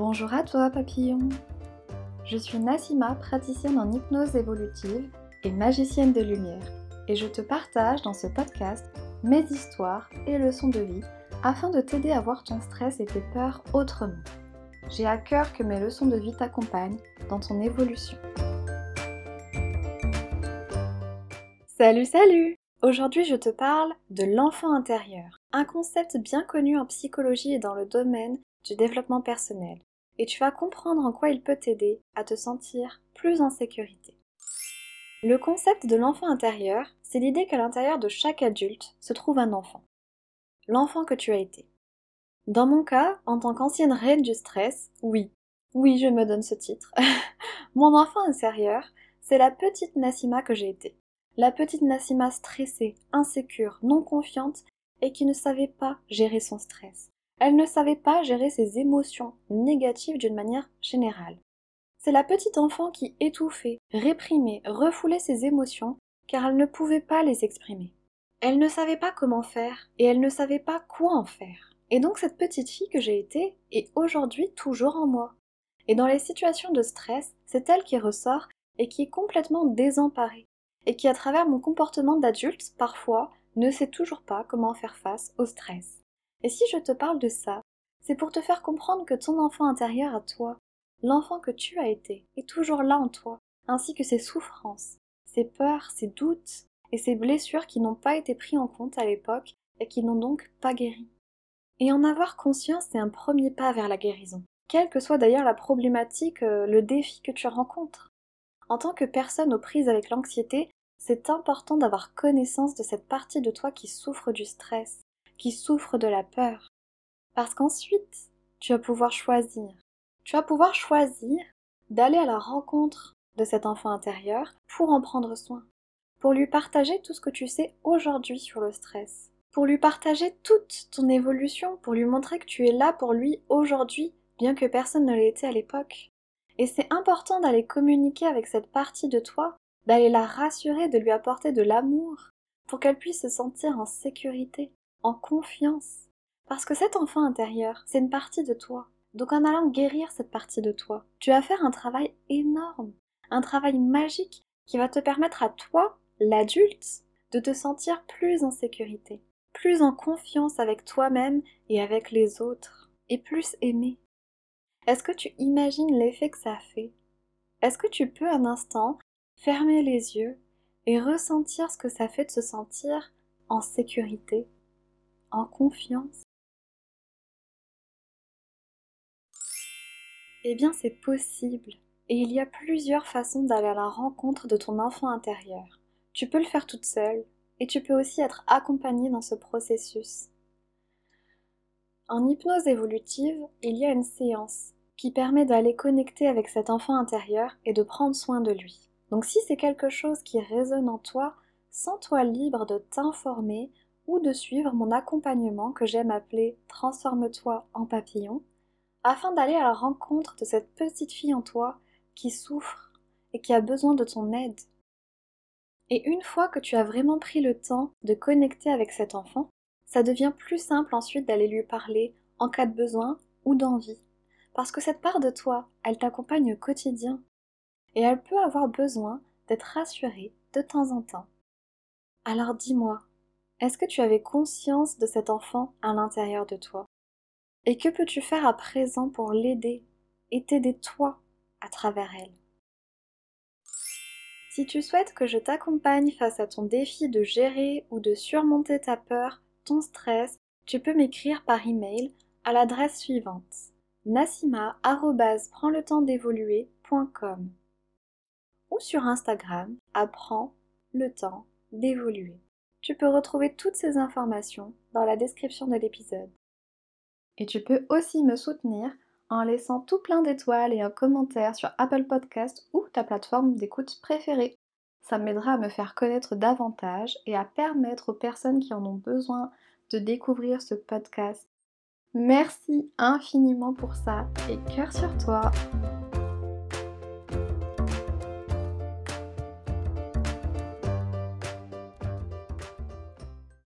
Bonjour à toi papillon Je suis Nassima, praticienne en hypnose évolutive et magicienne de lumière et je te partage dans ce podcast mes histoires et leçons de vie afin de t'aider à voir ton stress et tes peurs autrement. J'ai à cœur que mes leçons de vie t'accompagnent dans ton évolution. Salut salut Aujourd'hui je te parle de l'enfant intérieur, un concept bien connu en psychologie et dans le domaine du développement personnel, et tu vas comprendre en quoi il peut t'aider à te sentir plus en sécurité. Le concept de l'enfant intérieur, c'est l'idée qu'à l'intérieur de chaque adulte se trouve un enfant. L'enfant que tu as été. Dans mon cas, en tant qu'ancienne reine du stress, oui, oui, je me donne ce titre. Mon enfant intérieur, c'est la petite Nassima que j'ai été. La petite Nassima stressée, insécure, non confiante et qui ne savait pas gérer son stress. Elle ne savait pas gérer ses émotions négatives d'une manière générale. C'est la petite enfant qui étouffait, réprimait, refoulait ses émotions car elle ne pouvait pas les exprimer. Elle ne savait pas comment faire et elle ne savait pas quoi en faire. Et donc cette petite fille que j'ai été est aujourd'hui toujours en moi. Et dans les situations de stress, c'est elle qui ressort et qui est complètement désemparée et qui à travers mon comportement d'adulte parfois ne sait toujours pas comment faire face au stress. Et si je te parle de ça, c'est pour te faire comprendre que ton enfant intérieur à toi, l'enfant que tu as été, est toujours là en toi, ainsi que ses souffrances, ses peurs, ses doutes et ses blessures qui n'ont pas été pris en compte à l'époque et qui n'ont donc pas guéri. Et en avoir conscience, c'est un premier pas vers la guérison, quelle que soit d'ailleurs la problématique, euh, le défi que tu rencontres. En tant que personne aux prises avec l'anxiété, c'est important d'avoir connaissance de cette partie de toi qui souffre du stress, qui souffre de la peur. Parce qu'ensuite, tu vas pouvoir choisir. Tu vas pouvoir choisir d'aller à la rencontre de cet enfant intérieur pour en prendre soin, pour lui partager tout ce que tu sais aujourd'hui sur le stress, pour lui partager toute ton évolution, pour lui montrer que tu es là pour lui aujourd'hui, bien que personne ne l'ait été à l'époque. Et c'est important d'aller communiquer avec cette partie de toi, d'aller la rassurer, de lui apporter de l'amour, pour qu'elle puisse se sentir en sécurité en confiance. Parce que cet enfant intérieur, c'est une partie de toi. Donc en allant guérir cette partie de toi, tu vas faire un travail énorme, un travail magique qui va te permettre à toi, l'adulte, de te sentir plus en sécurité, plus en confiance avec toi-même et avec les autres, et plus aimé. Est-ce que tu imagines l'effet que ça fait? Est-ce que tu peux un instant fermer les yeux et ressentir ce que ça fait de se sentir en sécurité? En confiance Eh bien c'est possible, et il y a plusieurs façons d'aller à la rencontre de ton enfant intérieur. Tu peux le faire toute seule, et tu peux aussi être accompagnée dans ce processus. En hypnose évolutive, il y a une séance qui permet d'aller connecter avec cet enfant intérieur et de prendre soin de lui. Donc si c'est quelque chose qui résonne en toi, sens-toi libre de t'informer ou de suivre mon accompagnement que j'aime appeler Transforme-toi en papillon, afin d'aller à la rencontre de cette petite fille en toi qui souffre et qui a besoin de ton aide. Et une fois que tu as vraiment pris le temps de connecter avec cet enfant, ça devient plus simple ensuite d'aller lui parler en cas de besoin ou d'envie. Parce que cette part de toi, elle t'accompagne au quotidien. Et elle peut avoir besoin d'être rassurée de temps en temps. Alors dis-moi, est-ce que tu avais conscience de cet enfant à l'intérieur de toi? Et que peux-tu faire à présent pour l'aider et t'aider toi à travers elle? Si tu souhaites que je t'accompagne face à ton défi de gérer ou de surmonter ta peur, ton stress, tu peux m'écrire par email à l'adresse suivante nassima@prends-le-temps-d'évoluer.com ou sur Instagram apprends le temps d'évoluer. Tu peux retrouver toutes ces informations dans la description de l'épisode. Et tu peux aussi me soutenir en laissant tout plein d'étoiles et un commentaire sur Apple Podcast ou ta plateforme d'écoute préférée. Ça m'aidera à me faire connaître davantage et à permettre aux personnes qui en ont besoin de découvrir ce podcast. Merci infiniment pour ça et cœur sur toi.